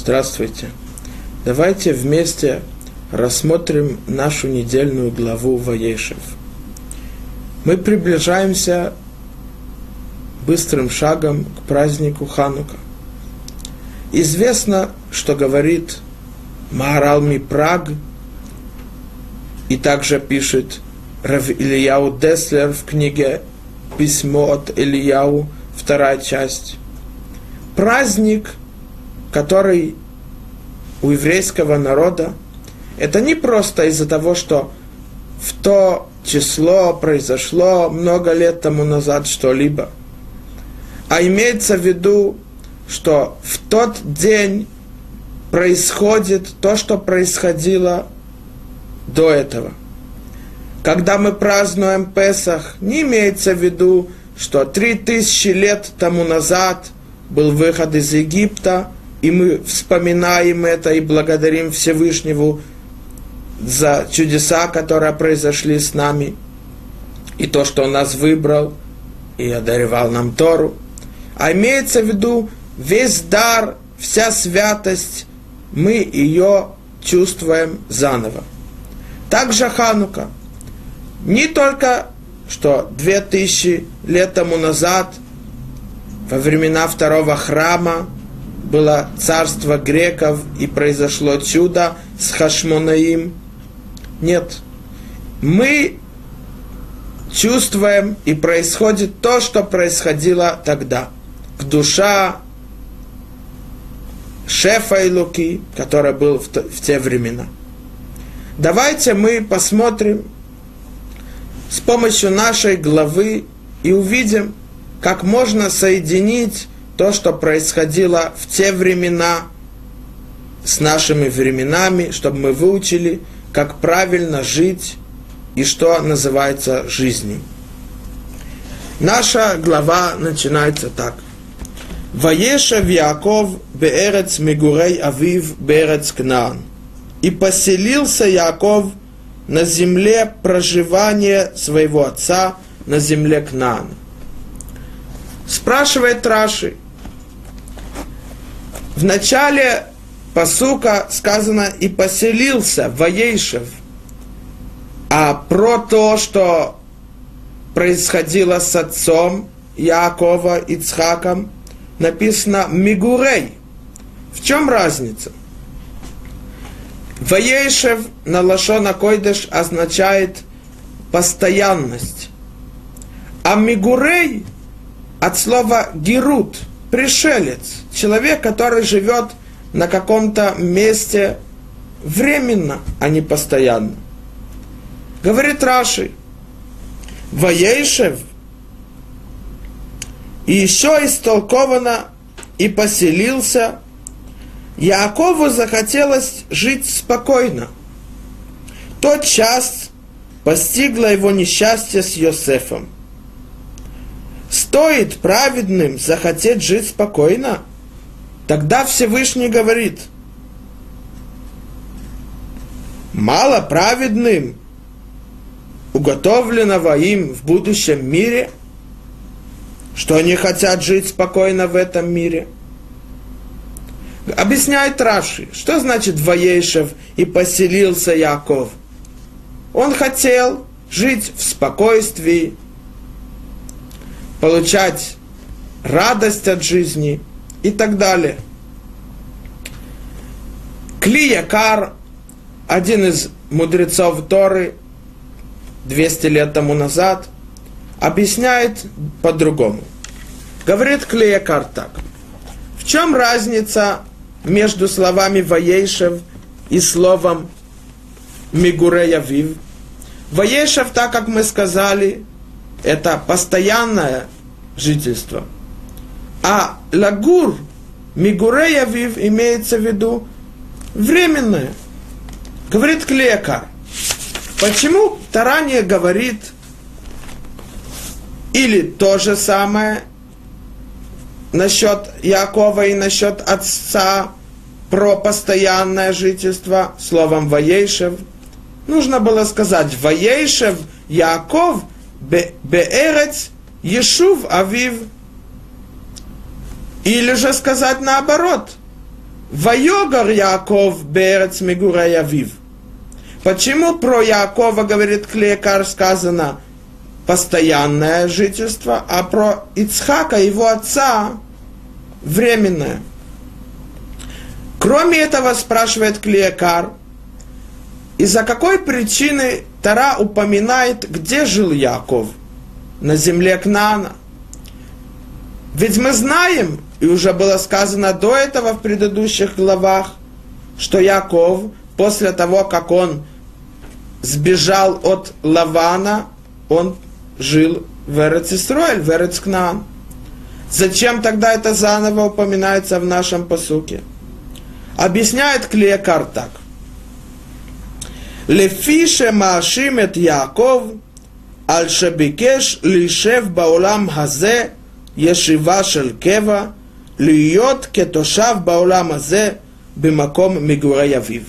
Здравствуйте. Давайте вместе рассмотрим нашу недельную главу Ваешев. Мы приближаемся быстрым шагом к празднику Ханука. Известно, что говорит Маharал Мипраг, и также пишет Рав Ильяу Деслер в книге «Письмо от Ильяу», вторая часть. Праздник, который у еврейского народа, это не просто из-за того, что в то число произошло много лет тому назад что-либо, а имеется в виду, что в тот день происходит то, что происходило до этого. Когда мы празднуем Песах, не имеется в виду, что три тысячи лет тому назад был выход из Египта, и мы вспоминаем это и благодарим Всевышнему за чудеса, которые произошли с нами, и то, что Он нас выбрал и одаревал нам Тору. А имеется в виду весь дар, вся святость, мы ее чувствуем заново. Также Ханука. Не только, что две тысячи лет тому назад, во времена второго храма, было царство греков и произошло чудо с Хашмонаим. Нет. Мы чувствуем и происходит то, что происходило тогда. К душа шефа и Луки, который был в, в те времена. Давайте мы посмотрим с помощью нашей главы и увидим, как можно соединить то, что происходило в те времена с нашими временами, чтобы мы выучили, как правильно жить и что называется жизнью. Наша глава начинается так. Ваешав Яков беэрец Мегурей Авив беэрец Кнаан. И поселился Яков на земле проживания своего отца, на земле Кнаана. Спрашивает Раши. В начале посука сказано «и поселился Ваейшев», а про то, что происходило с отцом Якова Ицхаком, написано «Мигурей». В чем разница? Ваейшев на Лашона Койдеш означает постоянность. А Мигурей от слова герут, пришелец, человек, который живет на каком-то месте временно, а не постоянно. Говорит Раши, Ваейшев, и еще истолковано и поселился Якову захотелось жить спокойно. Тот час постигло его несчастье с Йосефом. Стоит праведным захотеть жить спокойно? Тогда Всевышний говорит, мало праведным уготовленного им в будущем мире, что они хотят жить спокойно в этом мире – Объясняет Раши, что значит Ваейшев и поселился Яков. Он хотел жить в спокойствии, получать радость от жизни и так далее. Кли Якар, один из мудрецов Торы, 200 лет тому назад, объясняет по-другому. Говорит Клеякар так. В чем разница между словами Ваейшев и словом Мигурея Вив. Ваейшев, так как мы сказали, это постоянное жительство. А Лагур, Мигурея Вив имеется в виду временное. Говорит Клека. Почему Тарания говорит или то же самое насчет Якова и насчет отца, про постоянное жительство словом Ваейшев. Нужно было сказать Ваейшев Яков Беэрец Ешув Авив. Или же сказать наоборот. Вайогар Яков Берец Мегурей Авив. Почему про Якова, говорит Клеекар, сказано постоянное жительство, а про Ицхака, его отца, временное? Кроме этого, спрашивает Клеекар, из-за какой причины Тара упоминает, где жил Яков? На земле Кнана. Ведь мы знаем, и уже было сказано до этого в предыдущих главах, что Яков, после того, как он сбежал от Лавана, он жил в Эрецисроэль, в Эрецкнаан. Зачем тогда это заново упоминается в нашем посуке? Объясняет Клеекар так. Лефише маашимет Яков, аль шебикеш лишев баулам хазе, ешива шель кева, להיות כתושב בעולם הזה במקום מגורי אביו.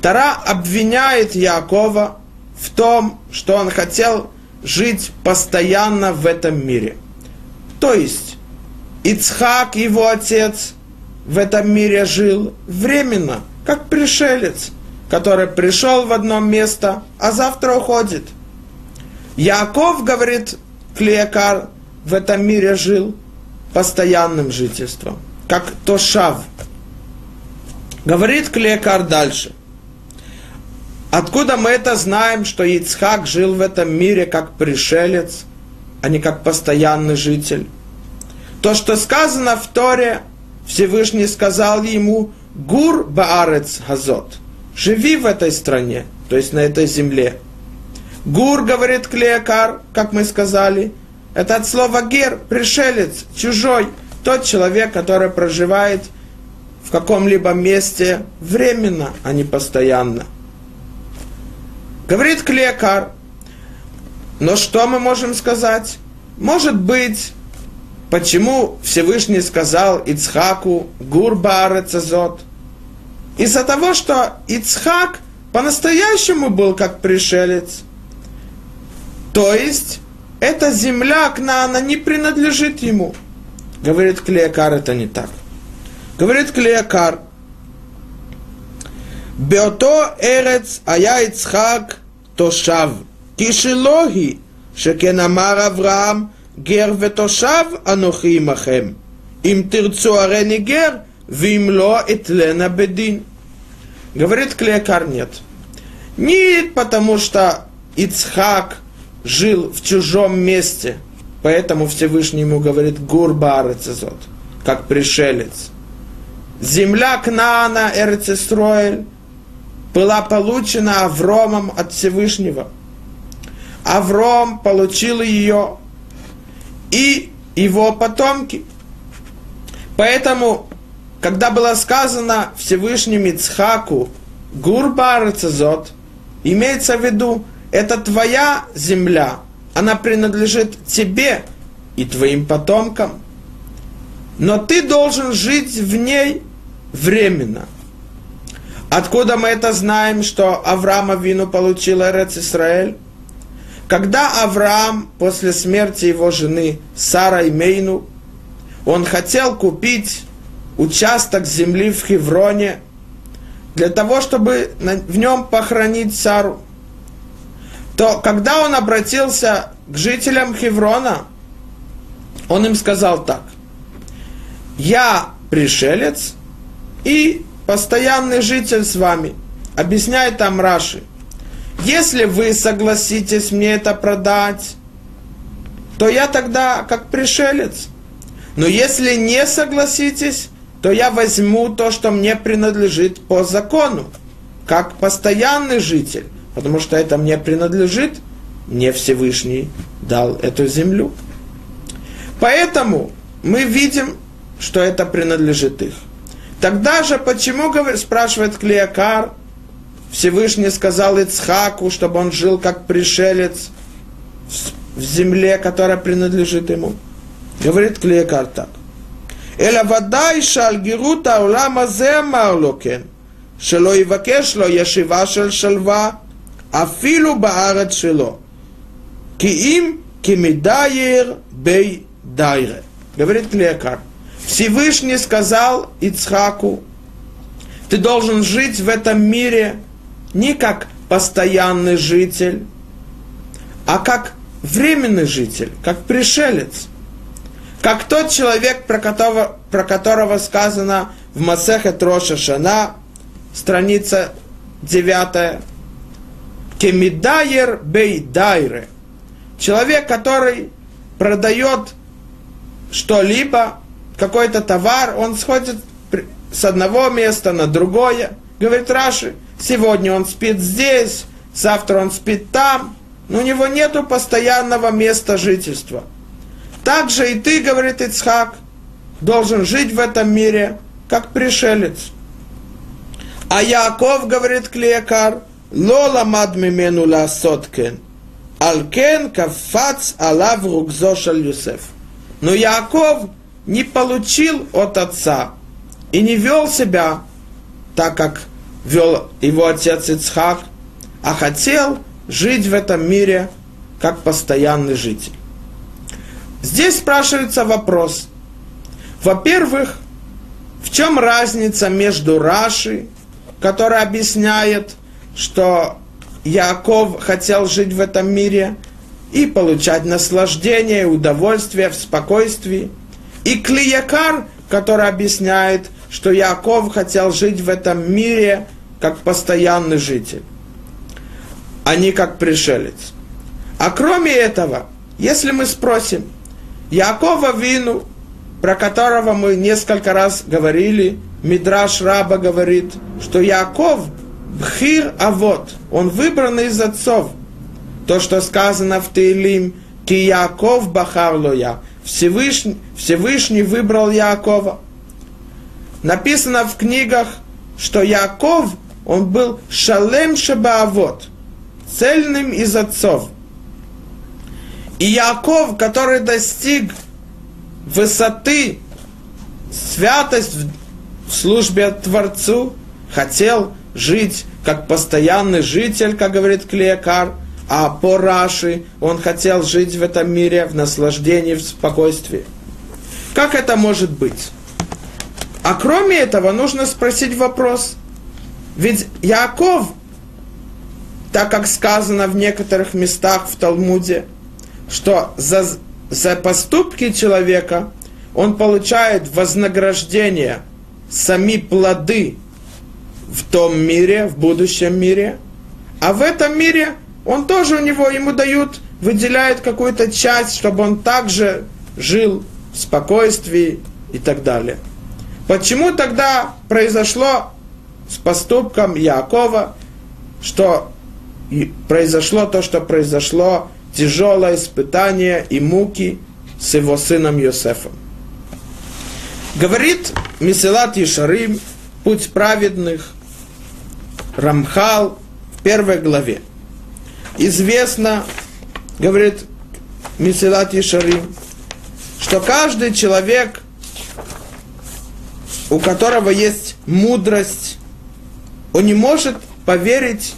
Тара обвиняет Якова в том, что он хотел жить постоянно в этом мире. То есть, Ицхак, его отец, в этом мире жил временно, как пришелец, который пришел в одно место, а завтра уходит. Яков, говорит Клеякар, в этом мире жил постоянным жительством, как Тошав. Говорит Клеякар дальше. Откуда мы это знаем, что Ицхак жил в этом мире как пришелец, а не как постоянный житель? То, что сказано в Торе, Всевышний сказал ему, Гур Баарец Газот, живи в этой стране, то есть на этой земле. Гур, говорит Клеякар, как мы сказали, это от слова гер, пришелец, чужой, тот человек, который проживает в каком-либо месте временно, а не постоянно. Говорит Клекар, но что мы можем сказать? Может быть, почему Всевышний сказал Ицхаку Гурба Арецазот? Из-за того, что Ицхак по-настоящему был как пришелец. То есть, эта земля Кнаана не принадлежит ему. Говорит Клеякар, это не так. Говорит Клеякар, באותו ארץ היה יצחק תושב, כי שלא היא, שכן אמר אברהם, גר ותושב אנוכי עמכם. אם תרצו הריני גר, ואם לא אתלנה בדין. Говорит Клеякар, нет. Не потому что Ицхак жил в чужом месте, поэтому Всевышний ему говорит Гурба Арецезот, как пришелец. Земля Кнаана, Эрцестроэль, была получена Авромом от Всевышнего. Авром получил ее и его потомки. Поэтому, когда было сказано Всевышним Ицхаку Гурбар Цезот, имеется в виду, это твоя земля, она принадлежит тебе и твоим потомкам. Но ты должен жить в ней временно – Откуда мы это знаем, что Авраам Авину получил Эрец Исраэль? Когда Авраам после смерти его жены Сара Мейну, он хотел купить участок земли в Хевроне для того, чтобы в нем похоронить Сару, то когда он обратился к жителям Хеврона, он им сказал так, я пришелец, и постоянный житель с вами. Объясняет там Раши. Если вы согласитесь мне это продать, то я тогда как пришелец. Но если не согласитесь, то я возьму то, что мне принадлежит по закону, как постоянный житель, потому что это мне принадлежит, мне Всевышний дал эту землю. Поэтому мы видим, что это принадлежит их. Тогда же почему, спрашивает Клеокар, Всевышний сказал Ицхаку, чтобы он жил как пришелец в земле, которая принадлежит ему. Говорит Клеокар так. Эла вадай шаль гирута улама зема улокен, шело и вакешло яшива шель шалва, афилу баарат шило. Киим кимидаир бей дайре. Говорит лекарь. Всевышний сказал Ицхаку, ты должен жить в этом мире не как постоянный житель, а как временный житель, как пришелец, как тот человек, про которого, про которого сказано в Масехе Троша Шана, страница 9, Кемидайер бейдайре. Человек, который продает что-либо, какой-то товар, он сходит с одного места на другое. Говорит Раши, сегодня он спит здесь, завтра он спит там, но у него нету постоянного места жительства. Также и ты, говорит Ицхак, должен жить в этом мире, как пришелец. А Яков, говорит Клеякар, лола мад мимену ла соткен, алкен кафац алав рукзо Юсеф. Но Яков не получил от отца и не вел себя так, как вел его отец Ицхак, а хотел жить в этом мире как постоянный житель. Здесь спрашивается вопрос. Во-первых, в чем разница между Раши, который объясняет, что Яков хотел жить в этом мире и получать наслаждение, удовольствие в спокойствии, и Клиякар, который объясняет, что Яков хотел жить в этом мире как постоянный житель, а не как пришелец. А кроме этого, если мы спросим, Якова Вину, про которого мы несколько раз говорили, Мидраш Раба говорит, что Яков Бхир Авод, он выбранный из отцов. То, что сказано в Теилим, Ки Яков Бахарлоя, Всевышний, Всевышний выбрал Якова. Написано в книгах, что Яков, он был Шалем Шабаавод, цельным из отцов – и Яков, который достиг высоты, святость в службе Творцу, хотел жить как постоянный житель, как говорит Клеякар, а по Раши он хотел жить в этом мире в наслаждении, в спокойствии. Как это может быть? А кроме этого нужно спросить вопрос. Ведь Яков, так как сказано в некоторых местах в Талмуде, что за, за поступки человека он получает вознаграждение, сами плоды в том мире, в будущем мире, а в этом мире он тоже у него, ему дают, выделяют какую-то часть, чтобы он также жил в спокойствии и так далее. Почему тогда произошло с поступком Якова, что произошло то, что произошло тяжелое испытание и муки с его сыном Йосефом. Говорит Месилат Ишарим, путь праведных, Рамхал в первой главе. Известно, говорит Месилат Ишарим, что каждый человек, у которого есть мудрость, он не может поверить,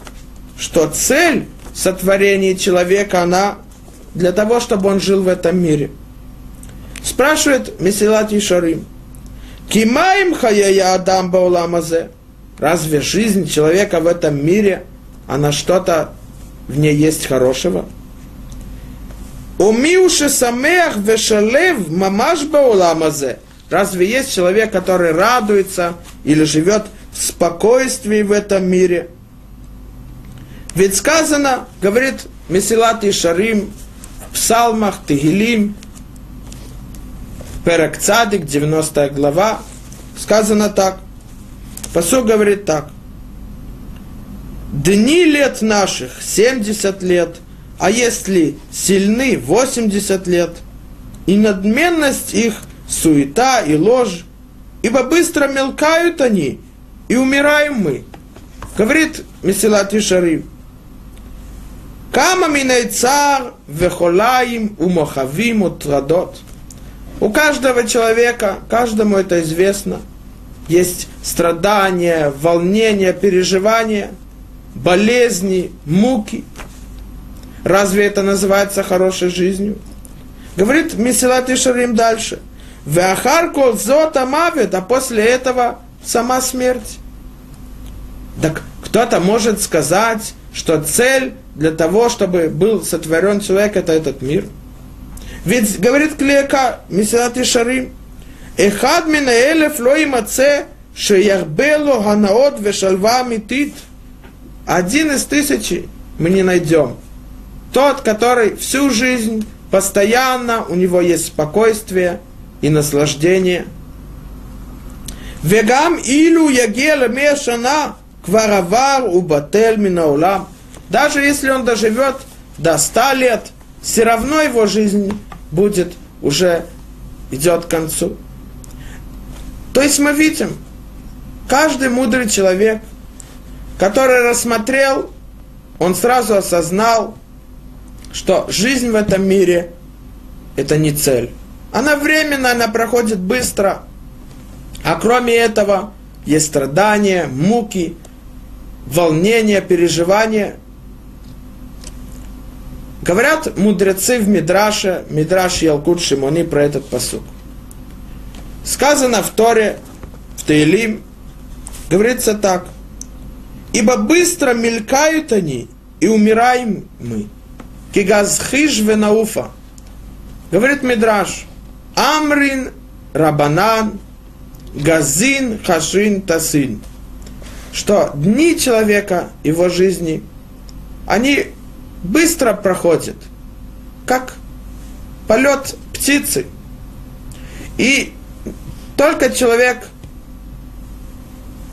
что цель сотворение человека, она для того, чтобы он жил в этом мире. Спрашивает Месилат Ишарим, Кимаем хаяя Адам бауламазе? Разве жизнь человека в этом мире, она что-то в ней есть хорошего? Умиуши самех вешалев мамаш бауламазе? Разве есть человек, который радуется или живет в спокойствии в этом мире – ведь сказано, говорит Месилат и Шарим в псалмах, Тегилим, Перек Цадик, 90 глава, сказано так. Посок говорит так. Дни лет наших 70 лет, а если сильны 80 лет, и надменность их суета и ложь, ибо быстро мелкают они, и умираем мы. Говорит Месилат Ишарим. Кама миней цар вехолаим умохавим утрадот. У каждого человека, каждому это известно – есть страдания, волнения, переживания, болезни, муки. Разве это называется хорошей жизнью? Говорит Месилат Ишарим дальше. Веахар кол зота мавит, а после этого сама смерть. Так кто-то может сказать, что цель для того, чтобы был сотворен человек, это этот мир. Ведь говорит Клека, Месилат и Шарим, Эхад мина элеф ло имаце, шеяхбело ганаот вешалва митит. Один из тысячи мы не найдем. Тот, который всю жизнь, постоянно, у него есть спокойствие и наслаждение. Вегам илю ягел мешана кваравар убатель минаулам. Даже если он доживет до ста лет, все равно его жизнь будет уже идет к концу. То есть мы видим, каждый мудрый человек, который рассмотрел, он сразу осознал, что жизнь в этом мире – это не цель. Она временная, она проходит быстро. А кроме этого, есть страдания, муки, волнения, переживания. Говорят мудрецы в Мидраше, Мидраш Ялкут Шимони про этот посук. Сказано в Торе, в Таилим, говорится так. Ибо быстро мелькают они, и умираем мы. Кигазхиш венауфа. Говорит Мидраш, Амрин Рабанан, Газин Хашин Тасин. Что дни человека, его жизни, они быстро проходит, как полет птицы. И только человек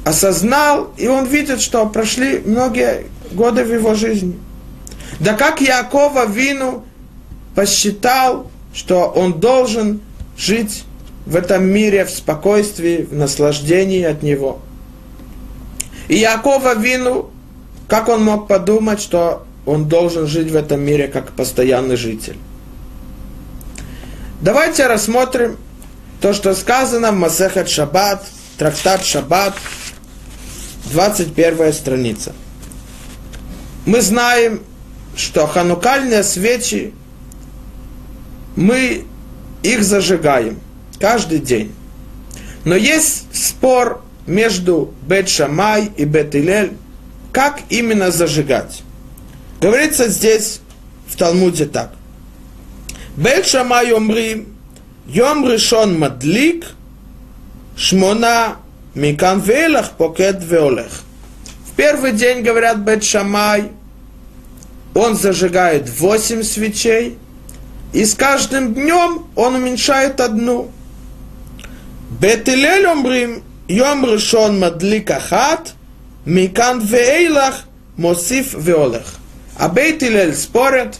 осознал, и он видит, что прошли многие годы в его жизни. Да как Якова Вину посчитал, что он должен жить в этом мире в спокойствии, в наслаждении от него. И Якова Вину, как он мог подумать, что он должен жить в этом мире как постоянный житель. Давайте рассмотрим то, что сказано в Масехет Шаббат, трактат Шаббат, 21 страница. Мы знаем, что ханукальные свечи, мы их зажигаем каждый день. Но есть спор между Бет Шамай и Бет Илель, как именно зажигать. Говорится здесь в Талмуде так. Бет Шамай омрим, Йом решон мадлик, шмона микан велах покет веолех. В первый день, говорят Бет Шамай, он зажигает восемь свечей, и с каждым днем он уменьшает одну. Бет Илель омрим, Йом решон мадлик ахат, микан вейлах, мосиф веолех. А Бейтилель спорят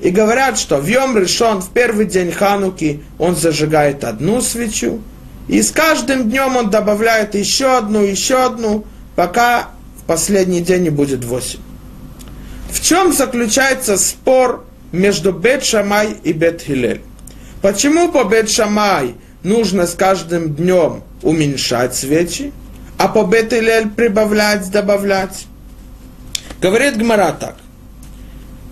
и говорят, что в Йом решен в первый день Хануки он зажигает одну свечу, и с каждым днем он добавляет еще одну, еще одну, пока в последний день не будет восемь. В чем заключается спор между Бет Шамай и Бет Хилель? Почему по Бет Шамай нужно с каждым днем уменьшать свечи, а по Бет Хилель прибавлять, добавлять? Говорит Гмара так.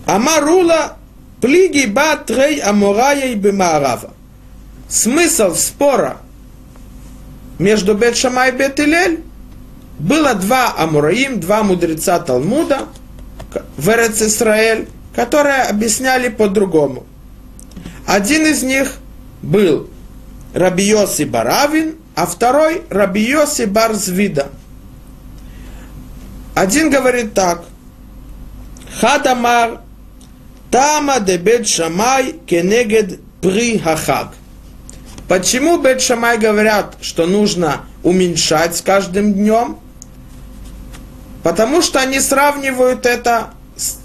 Амарула плиги бат рей амурая и. Смысл спора между Бет Шамай и Бет было два Амураим, два мудреца Талмуда в Эрец которые объясняли по-другому. Один из них был Рабиоси Баравин, а второй Рабиоси Барзвида. Один говорит так. Хадамар Тама де бет шамай кенегед при хахаг. Почему бет шамай говорят, что нужно уменьшать с каждым днем? Потому что они сравнивают это с,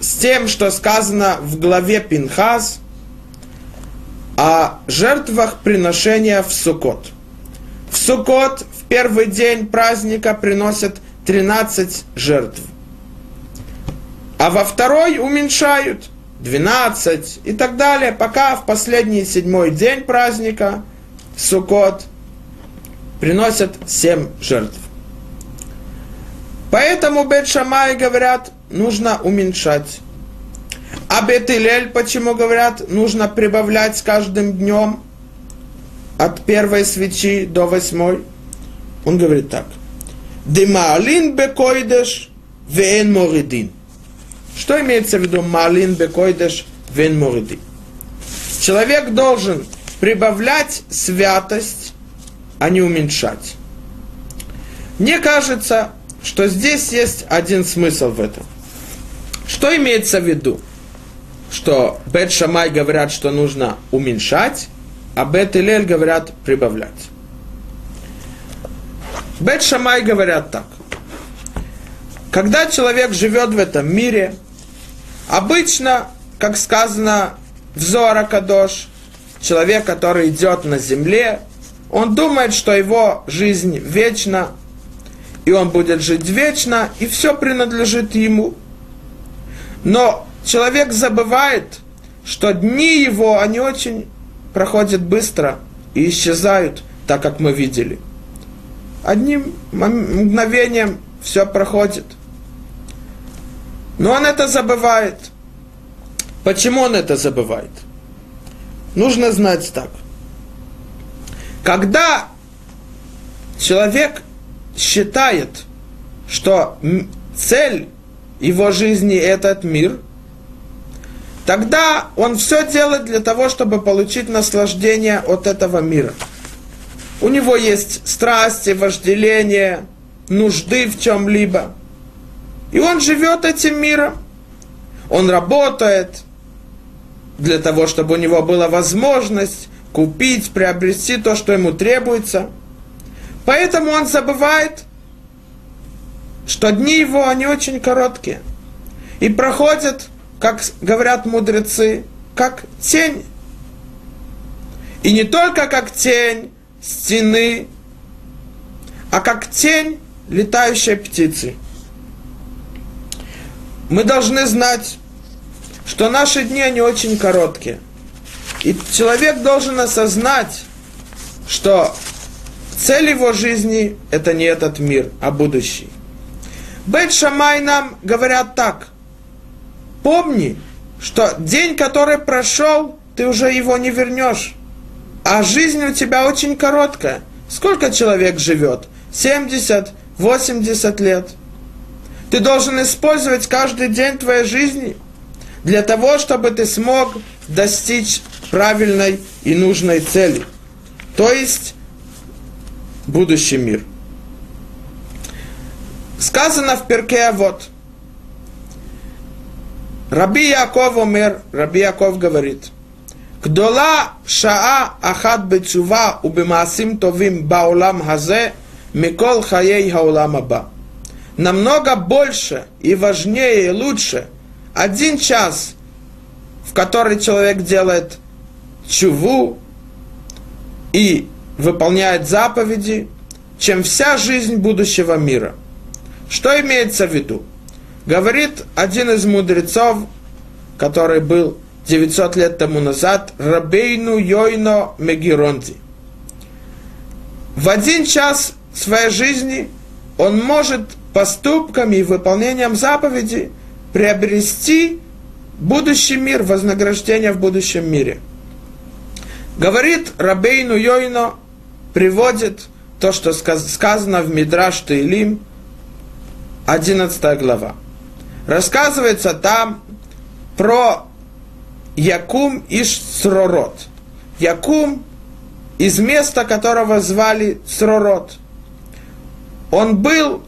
с тем, что сказано в главе Пинхаз о жертвах приношения в Сукот. В Сукот в первый день праздника приносят 13 жертв а во второй уменьшают 12 и так далее, пока в последний седьмой день праздника Сукот приносят 7 жертв. Поэтому Бет Шамай говорят, нужно уменьшать. А Бет Илель почему говорят, нужно прибавлять с каждым днем от первой свечи до восьмой? Он говорит так. Демаалин бекойдеш вен моридин. Что имеется в виду малин бекойдеш вен моридин? Человек должен прибавлять святость, а не уменьшать. Мне кажется, что здесь есть один смысл в этом. Что имеется в виду? Что Бет Шамай говорят, что нужно уменьшать, а Бет Илель говорят прибавлять. Бет Шамай говорят так. Когда человек живет в этом мире, обычно, как сказано в Зора Кадош, человек, который идет на земле, он думает, что его жизнь вечна, и он будет жить вечно, и все принадлежит ему. Но человек забывает, что дни его, они очень проходят быстро и исчезают, так как мы видели. Одним мгновением все проходит. Но он это забывает. Почему он это забывает? Нужно знать так. Когда человек считает, что цель его жизни этот мир, тогда он все делает для того, чтобы получить наслаждение от этого мира. У него есть страсти, вожделение, нужды в чем-либо. И он живет этим миром. Он работает для того, чтобы у него была возможность купить, приобрести то, что ему требуется – Поэтому он забывает, что дни его, они очень короткие. И проходят, как говорят мудрецы, как тень. И не только как тень стены, а как тень летающей птицы. Мы должны знать, что наши дни, они очень короткие. И человек должен осознать, что Цель его жизни – это не этот мир, а будущий. Бет Шамай нам говорят так. Помни, что день, который прошел, ты уже его не вернешь. А жизнь у тебя очень короткая. Сколько человек живет? 70, 80 лет. Ты должен использовать каждый день твоей жизни для того, чтобы ты смог достичь правильной и нужной цели. То есть будущий мир. Сказано в перке вот. Раби Яков умер, Раби Яков говорит, Гдола шаа ахат бецува убимасим товим баулам хазе микол хаей хаулам аба. Намного больше и важнее и лучше один час, в который человек делает чуву и выполняет заповеди, чем вся жизнь будущего мира. Что имеется в виду? Говорит один из мудрецов, который был 900 лет тому назад, Рабейну Йойно Мегиронти. В один час своей жизни он может поступками и выполнением заповеди приобрести будущий мир, вознаграждение в будущем мире. Говорит Рабейну Йойно, приводит то, что сказано в Мидраш Тейлим, 11 глава. Рассказывается там про Якум Иш Сророт. Якум из места, которого звали Сророт. Он был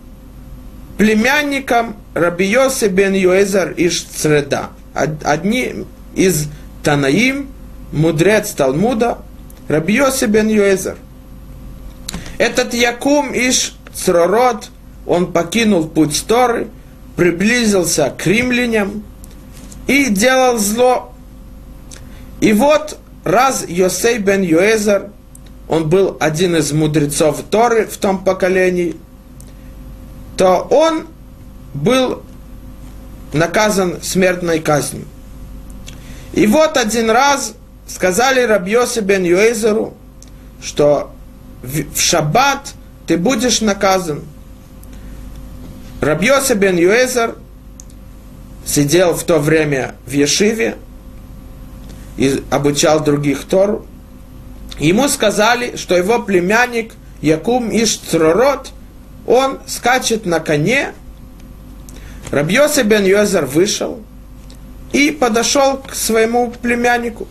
племянником Рабиоси бен Юэзер Иш Цреда. Одни из Танаим, мудрец Талмуда, Рабиоси бен Юэзер. Этот Якум Иш Цророт, он покинул путь Торы, приблизился к римлянам и делал зло. И вот раз Йосей бен Юэзер, он был один из мудрецов Торы в том поколении, то он был наказан смертной казнью. И вот один раз сказали Рабьосе бен Юэзеру, что в шаббат ты будешь наказан. Рабьоса бен Юэзер сидел в то время в Ешиве и обучал других Тору. Ему сказали, что его племянник Якум Иш Цророт он скачет на коне. Рабьоси бен Йозер вышел и подошел к своему племяннику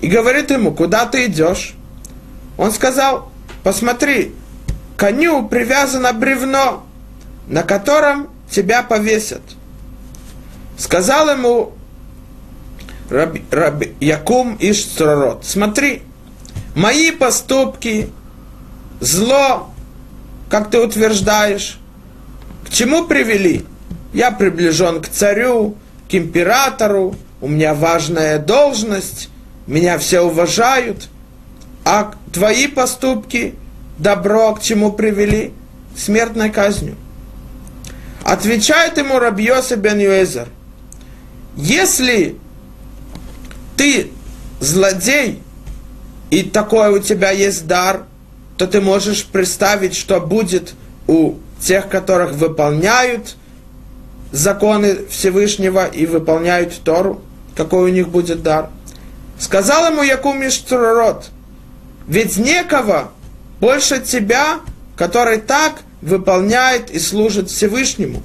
и говорит ему, куда ты идешь? Он сказал, посмотри, коню привязано бревно, на котором тебя повесят. Сказал ему Раб, Раб, Якум Ишцророт, смотри, мои поступки, зло, как ты утверждаешь, к чему привели? Я приближен к царю, к императору, у меня важная должность, меня все уважают, а твои поступки, добро к чему привели? Смертной казнью. Отвечает ему Рабьоса бен Юэзер, если ты злодей, и такой у тебя есть дар, то ты можешь представить, что будет у тех, которых выполняют законы Всевышнего и выполняют Тору, какой у них будет дар. Сказал ему Якум Иштророт, ведь некого больше тебя, который так выполняет и служит Всевышнему.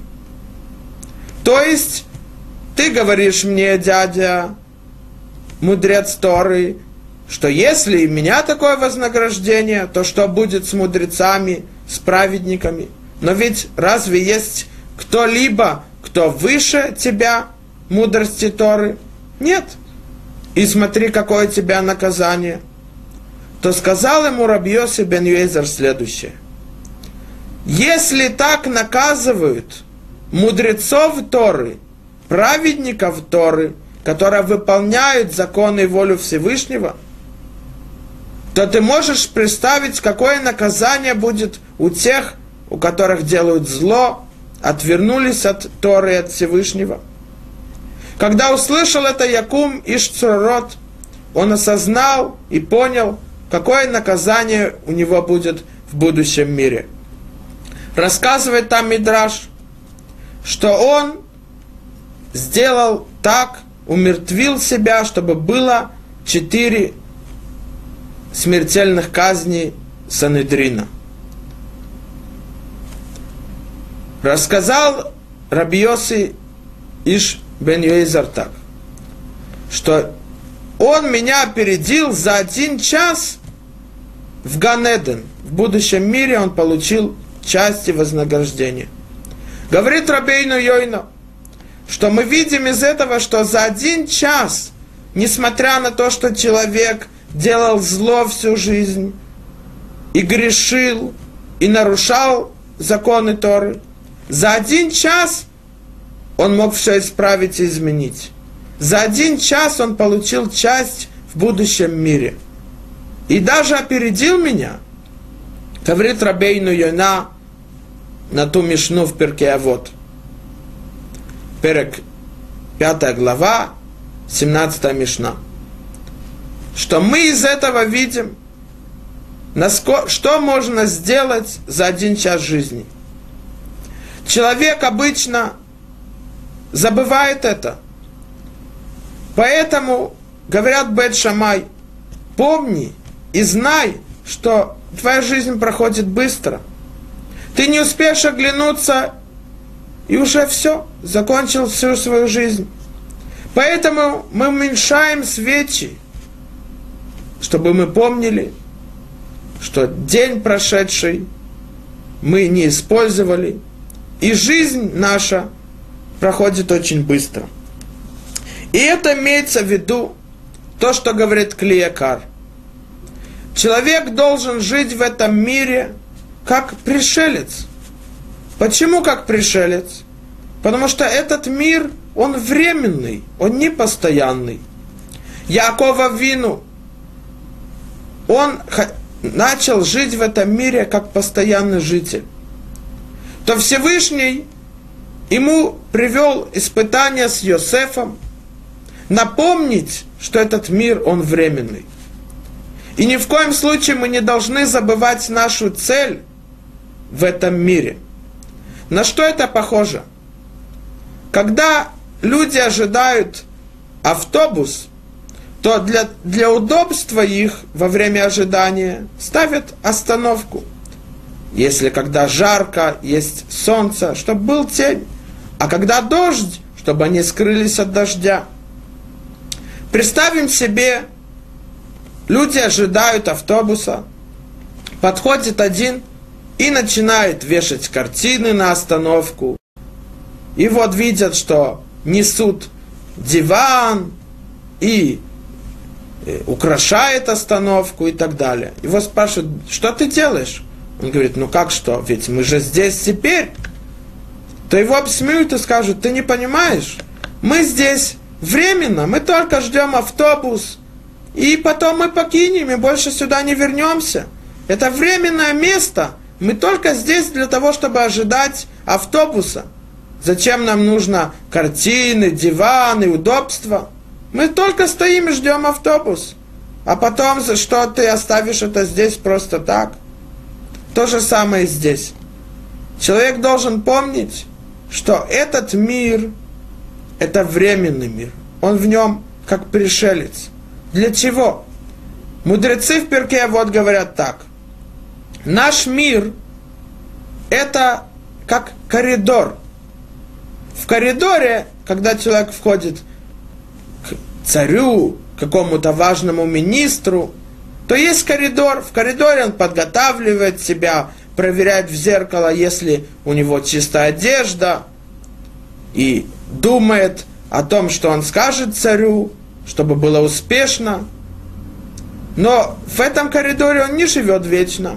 То есть, ты говоришь мне, дядя, мудрец Торы, что если у меня такое вознаграждение, то что будет с мудрецами, с праведниками? Но ведь разве есть кто-либо, кто выше тебя, мудрости Торы? Нет. И смотри, какое тебя наказание. То сказал ему Рабьоси бен Юэзер следующее. Если так наказывают мудрецов Торы, праведников Торы, которые выполняют законы и волю Всевышнего – то ты можешь представить, какое наказание будет у тех, у которых делают зло, отвернулись от Торы от Всевышнего. Когда услышал это Якум Ишцурот, он осознал и понял, какое наказание у него будет в будущем мире. Рассказывает там Мидраш, что он сделал так, умертвил себя, чтобы было четыре смертельных казней Санедрина. Рассказал Рабиоси Иш бен Юэзар так, что он меня опередил за один час в Ганеден. В будущем мире он получил части вознаграждения. Говорит Рабейну Йойна, что мы видим из этого, что за один час, несмотря на то, что человек – делал зло всю жизнь, и грешил, и нарушал законы Торы, за один час он мог все исправить и изменить. За один час он получил часть в будущем мире. И даже опередил меня, говорит Рабейну Йона на ту мишну в перке а вот. Перек, пятая глава, 17 мишна что мы из этого видим, что можно сделать за один час жизни. Человек обычно забывает это. Поэтому, говорят Бет Шамай, помни и знай, что твоя жизнь проходит быстро. Ты не успеешь оглянуться, и уже все, закончил всю свою жизнь. Поэтому мы уменьшаем свечи, чтобы мы помнили, что день прошедший мы не использовали, и жизнь наша проходит очень быстро. И это имеется в виду то, что говорит Клиякар. Человек должен жить в этом мире как пришелец. Почему как пришелец? Потому что этот мир, он временный, он не постоянный. Якова Вину, он начал жить в этом мире как постоянный житель, то Всевышний ему привел испытание с Йосефом, напомнить, что этот мир, он временный. И ни в коем случае мы не должны забывать нашу цель в этом мире. На что это похоже? Когда люди ожидают автобус, то для, для удобства их во время ожидания ставят остановку. Если когда жарко, есть солнце, чтобы был тень. А когда дождь, чтобы они скрылись от дождя. Представим себе, люди ожидают автобуса, подходит один и начинает вешать картины на остановку. И вот видят, что несут диван и украшает остановку и так далее. Его спрашивают, что ты делаешь? Он говорит, ну как что, ведь мы же здесь теперь. То его обсмеют и скажут, ты не понимаешь, мы здесь временно, мы только ждем автобус, и потом мы покинем, и больше сюда не вернемся. Это временное место, мы только здесь для того, чтобы ожидать автобуса. Зачем нам нужно картины, диваны, удобства? Мы только стоим и ждем автобус. А потом, что ты оставишь это здесь просто так? То же самое здесь. Человек должен помнить, что этот мир – это временный мир. Он в нем как пришелец. Для чего? Мудрецы в перке вот говорят так. Наш мир – это как коридор. В коридоре, когда человек входит царю, какому-то важному министру, то есть коридор. В коридоре он подготавливает себя, проверяет в зеркало, если у него чистая одежда, и думает о том, что он скажет царю, чтобы было успешно. Но в этом коридоре он не живет вечно.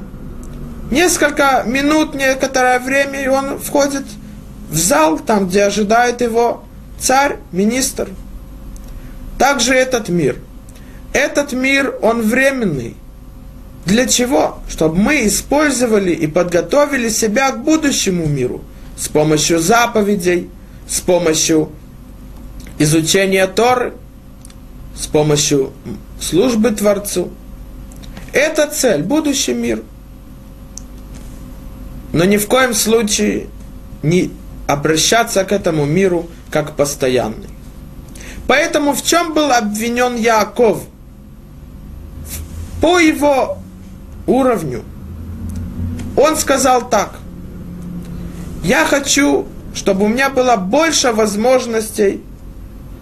Несколько минут, некоторое время, и он входит в зал, там, где ожидает его царь, министр. Также этот мир. Этот мир, он временный. Для чего? Чтобы мы использовали и подготовили себя к будущему миру с помощью заповедей, с помощью изучения Торы, с помощью службы Творцу. Это цель, будущий мир. Но ни в коем случае не обращаться к этому миру как постоянный. Поэтому в чем был обвинен Яаков? По его уровню. Он сказал так. Я хочу, чтобы у меня было больше возможностей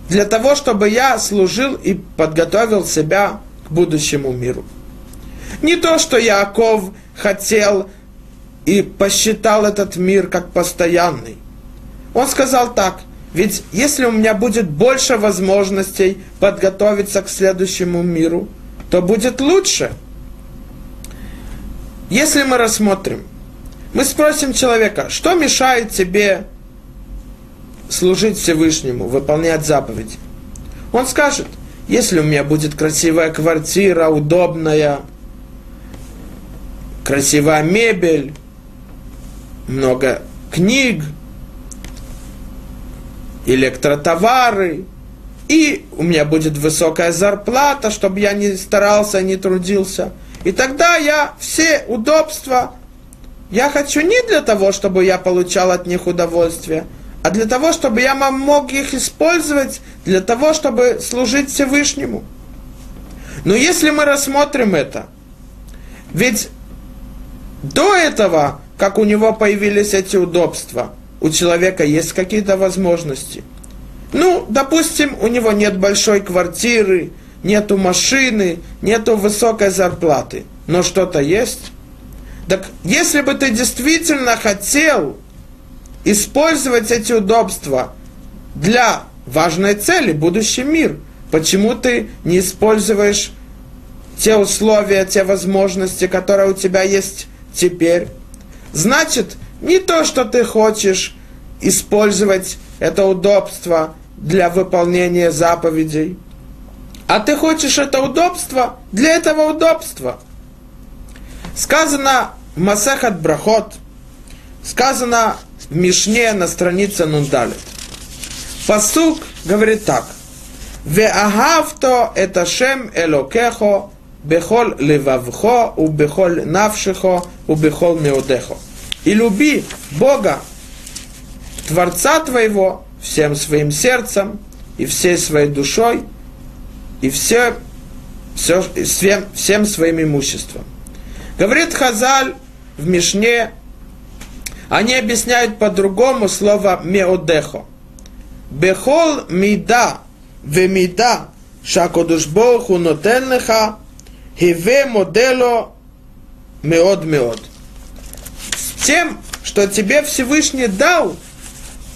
для того, чтобы я служил и подготовил себя к будущему миру. Не то, что Яков хотел и посчитал этот мир как постоянный. Он сказал так, ведь если у меня будет больше возможностей подготовиться к следующему миру, то будет лучше. Если мы рассмотрим, мы спросим человека, что мешает тебе служить Всевышнему, выполнять заповеди. Он скажет, если у меня будет красивая квартира, удобная, красивая мебель, много книг, электротовары, и у меня будет высокая зарплата, чтобы я не старался, не трудился. И тогда я все удобства, я хочу не для того, чтобы я получал от них удовольствие – а для того, чтобы я мог их использовать, для того, чтобы служить Всевышнему. Но если мы рассмотрим это, ведь до этого, как у него появились эти удобства, у человека есть какие-то возможности. Ну, допустим, у него нет большой квартиры, нету машины, нету высокой зарплаты, но что-то есть. Так если бы ты действительно хотел использовать эти удобства для важной цели, будущий мир. Почему ты не используешь те условия, те возможности, которые у тебя есть теперь? Значит, не то, что ты хочешь использовать это удобство для выполнения заповедей, а ты хочешь это удобство для этого удобства. Сказано в Масехат Брахот, сказано в Мишне на странице Нундалит. Пасук говорит так. Веагавто это шем элокехо бехол левавхо у бехол навшихо у бехол меодехо. И люби Бога, Творца твоего, всем своим сердцем и всей своей душой и все, все, всем, всем своим имуществом. Говорит Хазаль в Мишне Они объясняют по-другому слово меодехо. Бехол мида вемида шакодуш Богу нотеннеха хиве модело меод меод. Тем, что тебе Всевышний дал,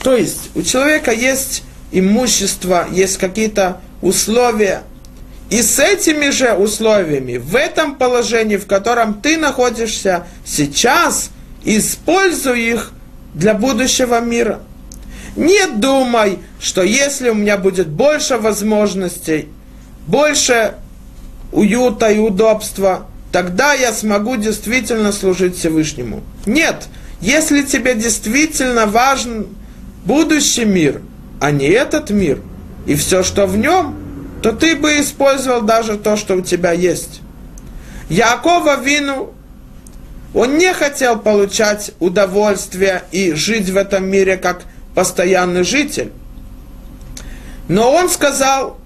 то есть у человека есть имущество, есть какие-то условия, и с этими же условиями, в этом положении, в котором ты находишься сейчас, используй их для будущего мира. Не думай, что если у меня будет больше возможностей, больше уюта и удобства, тогда я смогу действительно служить Всевышнему. Нет, если тебе действительно важен будущий мир, а не этот мир, и все, что в нем, то ты бы использовал даже то, что у тебя есть. Якова Вину, он не хотел получать удовольствие и жить в этом мире как постоянный житель. Но он сказал,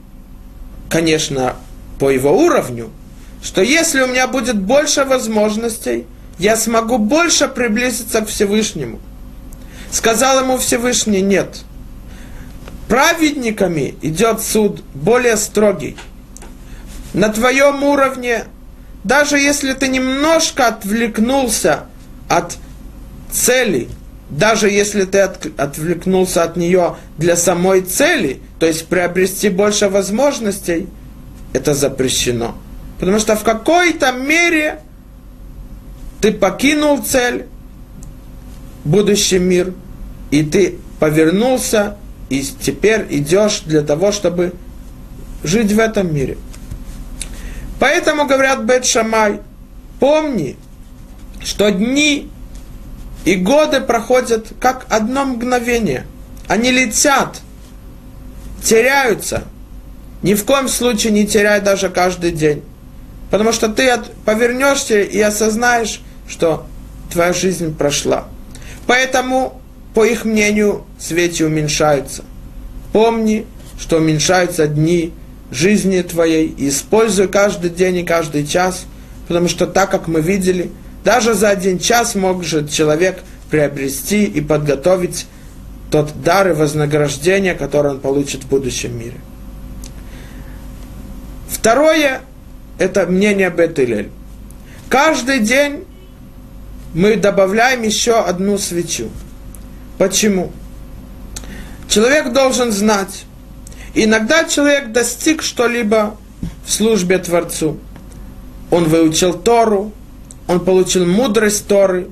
конечно, по его уровню, что если у меня будет больше возможностей, я смогу больше приблизиться к Всевышнему. Сказал ему Всевышний, нет. Праведниками идет суд более строгий. На твоем уровне, даже если ты немножко отвлекнулся от цели, даже если ты от, отвлекнулся от нее для самой цели, то есть приобрести больше возможностей, это запрещено. Потому что в какой-то мере ты покинул цель, будущий мир, и ты повернулся, и теперь идешь для того, чтобы жить в этом мире. Поэтому говорят Бет Шамай, помни, что дни и годы проходят как одно мгновение. Они летят, теряются. Ни в коем случае не теряй даже каждый день. Потому что ты от, повернешься и осознаешь, что твоя жизнь прошла. Поэтому, по их мнению, свечи уменьшаются. Помни, что уменьшаются дни жизни твоей, и используй каждый день и каждый час, потому что так, как мы видели, даже за один час может человек приобрести и подготовить тот дар и вознаграждение, которое он получит в будущем мире. Второе – это мнение Бетилель. Каждый день мы добавляем еще одну свечу. Почему? Человек должен знать. Иногда человек достиг что-либо в службе Творцу. Он выучил Тору, он получил мудрость Торы,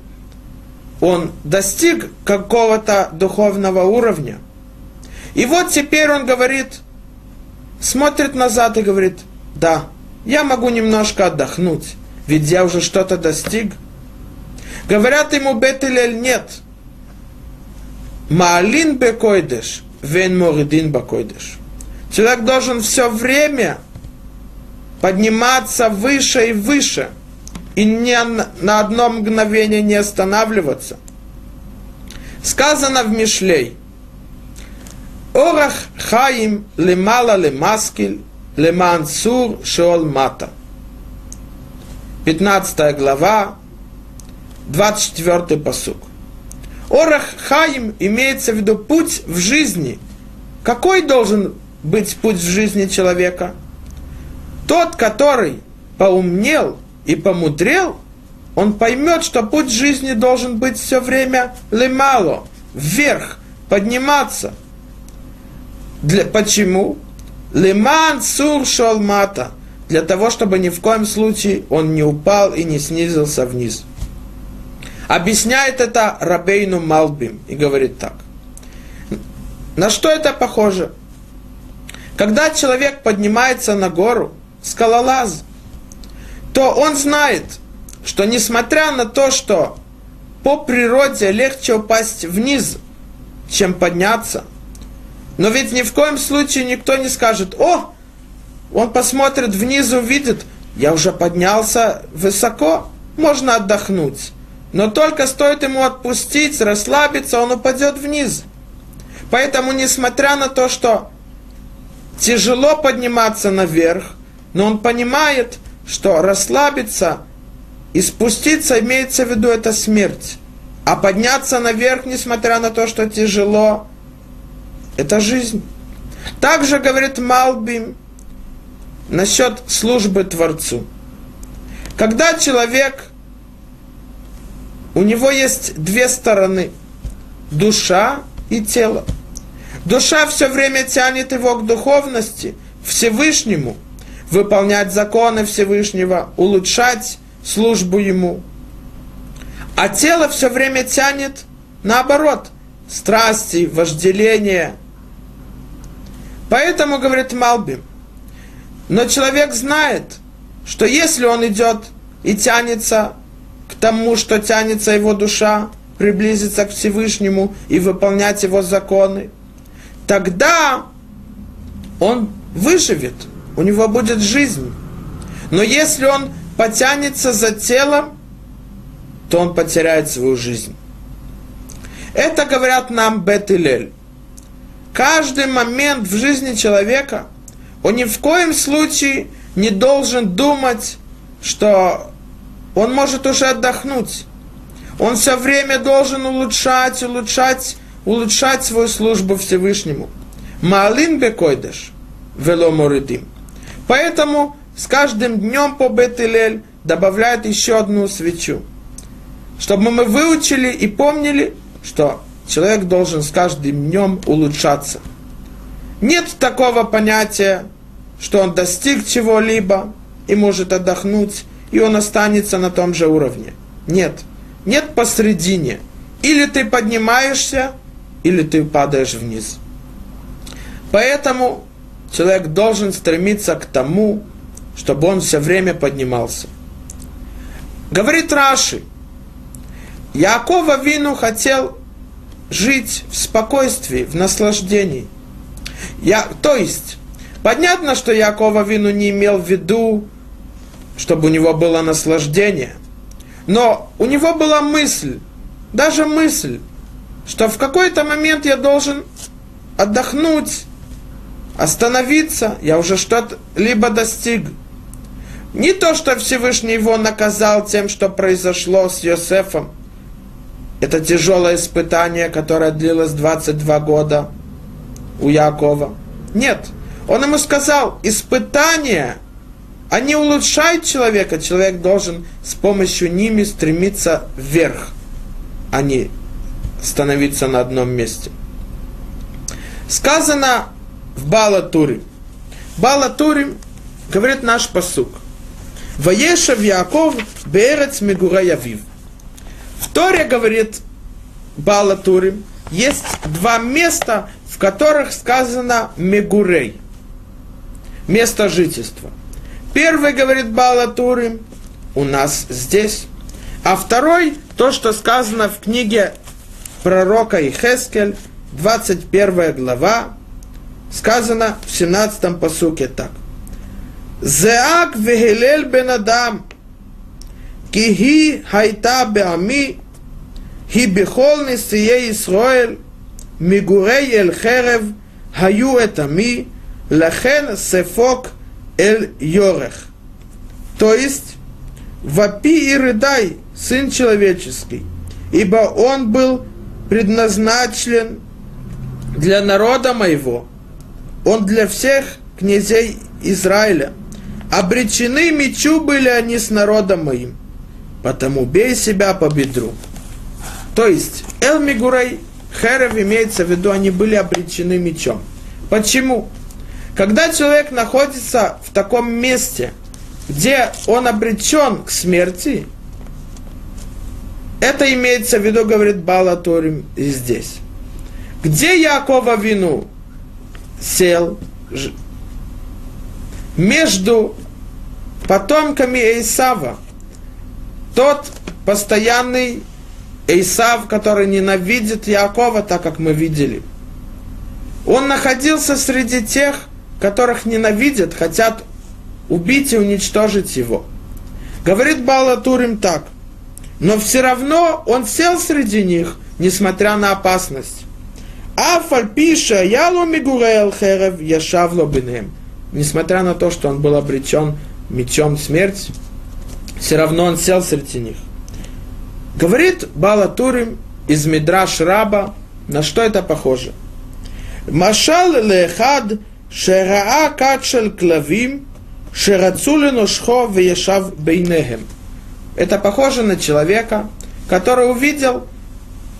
он достиг какого-то духовного уровня. И вот теперь он говорит, смотрит назад и говорит, да, я могу немножко отдохнуть, ведь я уже что-то достиг – Говорят ему Бетелель, нет. Маалин бекойдеш, вен моридин бакойдеш. Человек должен все время подниматься выше и выше, и не на одно мгновение не останавливаться. Сказано в Мишлей, Орах хаим лемала лемаскиль, лемансур шеол мата. 15 глава, 24 посук. Орах Хаим имеется в виду путь в жизни. Какой должен быть путь в жизни человека? Тот, который поумнел и помудрел, он поймет, что путь жизни должен быть все время лемало, вверх, подниматься. Для, почему? Леман сур шалмата. Для того, чтобы ни в коем случае он не упал и не снизился вниз. Объясняет это Рабейну Малбим и говорит так. На что это похоже? Когда человек поднимается на гору, скалолаз, то он знает, что несмотря на то, что по природе легче упасть вниз, чем подняться, но ведь ни в коем случае никто не скажет, о, он посмотрит вниз, увидит, я уже поднялся высоко, можно отдохнуть. Но только стоит ему отпустить, расслабиться, он упадет вниз. Поэтому, несмотря на то, что тяжело подниматься наверх, но он понимает, что расслабиться и спуститься имеется в виду это смерть. А подняться наверх, несмотря на то, что тяжело, это жизнь. Также говорит Малбим насчет службы Творцу. Когда человек, у него есть две стороны, душа и тело. Душа все время тянет его к духовности, Всевышнему, выполнять законы Всевышнего, улучшать службу Ему. А тело все время тянет наоборот, страсти, вожделение. Поэтому, говорит Малби, но человек знает, что если он идет и тянется к тому, что тянется его душа, приблизиться к Всевышнему и выполнять его законы, тогда он выживет, у него будет жизнь. Но если он потянется за телом, то он потеряет свою жизнь. Это говорят нам Бет и. Каждый момент в жизни человека, он ни в коем случае не должен думать, что он может уже отдохнуть. Он все время должен улучшать, улучшать, улучшать свою службу Всевышнему. Маалин бекойдеш, вело моридим. Поэтому с каждым днем по Бетилель добавляют еще одну свечу. Чтобы мы выучили и помнили, что человек должен с каждым днем улучшаться. Нет такого понятия, что он достиг чего-либо и может отдохнуть, и он останется на том же уровне. Нет. Нет посредине. Или ты поднимаешься, или ты падаешь вниз. Поэтому человек должен стремиться к тому, чтобы он все время поднимался. Говорит Раши, Якова Вину хотел жить в спокойствии, в наслаждении. Я, то есть, понятно, что Якова Вину не имел в виду, чтобы у него было наслаждение. Но у него была мысль, даже мысль, что в какой-то момент я должен отдохнуть, остановиться, я уже что-то либо достиг. Не то, что Всевышний его наказал тем, что произошло с Йосефом. Это тяжелое испытание, которое длилось 22 года у Якова. Нет, он ему сказал, испытания, они улучшают человека, человек должен с помощью ними стремиться вверх, а не становиться на одном месте. Сказано в Балатуре. Балатурим говорит наш посук. Ваешав Яков берец мигура явив. В Торе говорит Балатурим, есть два места, в которых сказано Мегурей, место жительства. Первый, говорит Балатурим, у нас здесь, а второй, то, что сказано в книге пророка Ихескель, 21 глава, сказано в 17 посуке так. Зеак вегелель бен адам, Кихи хайта беами, хи бехол несие Исроэль, мигурей эл херев, хаю это ми, лахен сефок эл йорех. То есть, вопи и рыдай, сын человеческий, ибо он был предназначен для народа моего, он для всех князей Израиля. Обречены мечу были они с народом моим потому бей себя по бедру. То есть, Эл Мигурей, Херев имеется в виду, они были обречены мечом. Почему? Когда человек находится в таком месте, где он обречен к смерти, это имеется в виду, говорит Балаторим здесь. Где Якова вину сел между потомками Исава, тот постоянный Исав, который ненавидит Якова, так как мы видели. Он находился среди тех, которых ненавидят, хотят убить и уничтожить его. Говорит Балатурим так. Но все равно он сел среди них, несмотря на опасность. Афальпиша ялу мигурел херев яшавло бенем. Несмотря на то, что он был обречен мечом смерть, все равно он сел среди них. Говорит Балатурим из Мидраш Раба, на что это похоже. Машал лехад шераа качел клавим шерацули ношхо вешав бейнехем. Это похоже на человека, который увидел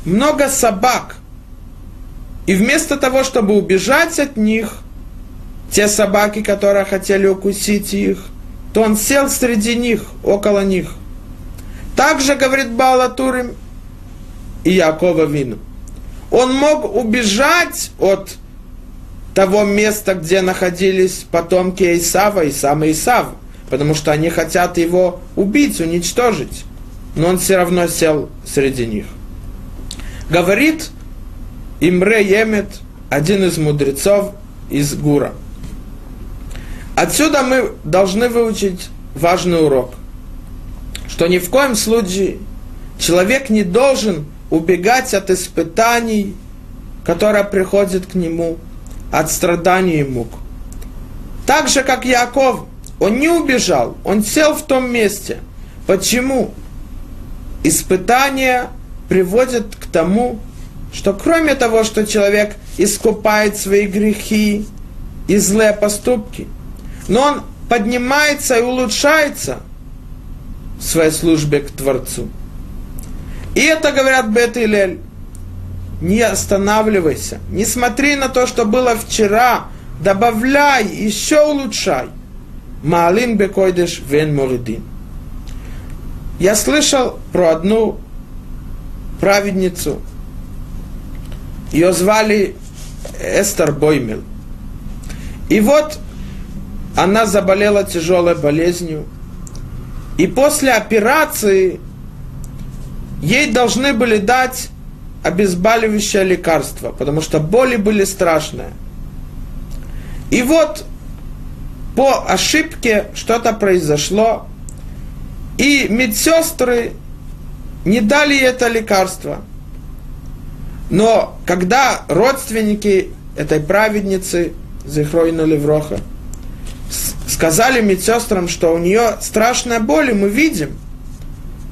много собак. И вместо того, чтобы убежать от них, те собаки, которые хотели укусить их, то он сел среди них, около них. Также, говорит Балатурим и Якова Вину. Он мог убежать от того места, где находились потомки Исава и сам Исав, потому что они хотят его убить, уничтожить. Но он все равно сел среди них. Говорит Имре Емет, один из мудрецов из Гура. Отсюда мы должны выучить важный урок, что ни в коем случае человек не должен убегать от испытаний, которые приходят к нему, от страданий и мук. Так же, как Яков, он не убежал, он сел в том месте. Почему? Испытания приводят к тому, что кроме того, что человек искупает свои грехи и злые поступки, но он поднимается и улучшается в своей службе к Творцу. И это говорят Бет и Лель. Не останавливайся, не смотри на то, что было вчера, добавляй, еще улучшай. Маалин бекойдеш вен моридин. Я слышал про одну праведницу. Ее звали Эстер Боймел. И вот она заболела тяжелой болезнью. И после операции ей должны были дать обезболивающее лекарство, потому что боли были страшные. И вот по ошибке что-то произошло, и медсестры не дали это лекарство. Но когда родственники этой праведницы, Зихройна Левроха, сказали медсестрам, что у нее страшная боль, и мы видим –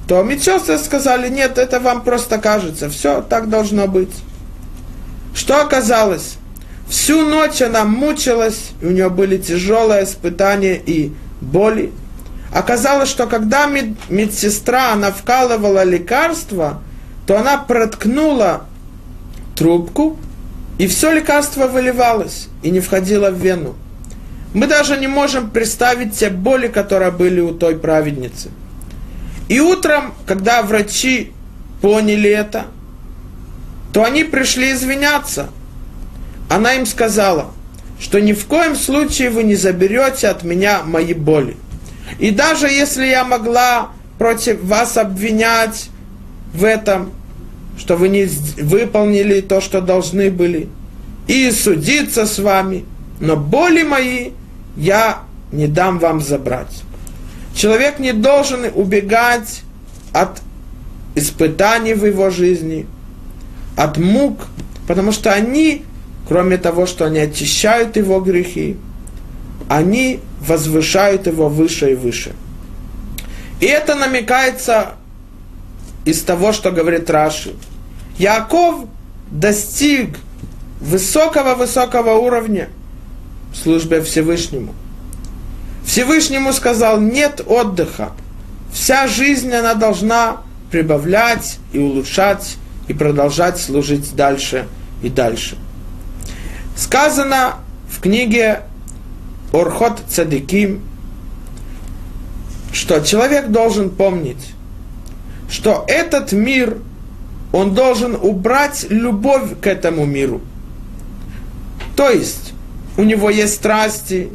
то медсестры сказали, нет, это вам просто кажется, все так должно быть. Что оказалось? Всю ночь она мучилась, у нее были тяжелые испытания и боли. Оказалось, что когда мед, медсестра, она вкалывала лекарство, то она проткнула трубку, и все лекарство выливалось и не входило в вену. Мы даже не можем представить те боли, которые были у той праведницы – и утром, когда врачи поняли это, то они пришли извиняться. Она им сказала, что ни в коем случае вы не заберете от меня мои боли. И даже если я могла против вас обвинять в этом, что вы не выполнили то, что должны были, и судиться с вами, но боли мои я не дам вам забрать. Человек не должен убегать от испытаний в его жизни, от мук, потому что они, кроме того, что они очищают его грехи, они возвышают его выше и выше. И это намекается из того, что говорит Раши. Яков достиг высокого-высокого уровня службе Всевышнему – Всевышнему сказал, нет отдыха. Вся жизнь она должна прибавлять и улучшать и продолжать служить дальше и дальше. Сказано в книге Орхот Цадиким, что человек должен помнить, что этот мир, он должен убрать любовь к этому миру. То есть, у него есть страсти,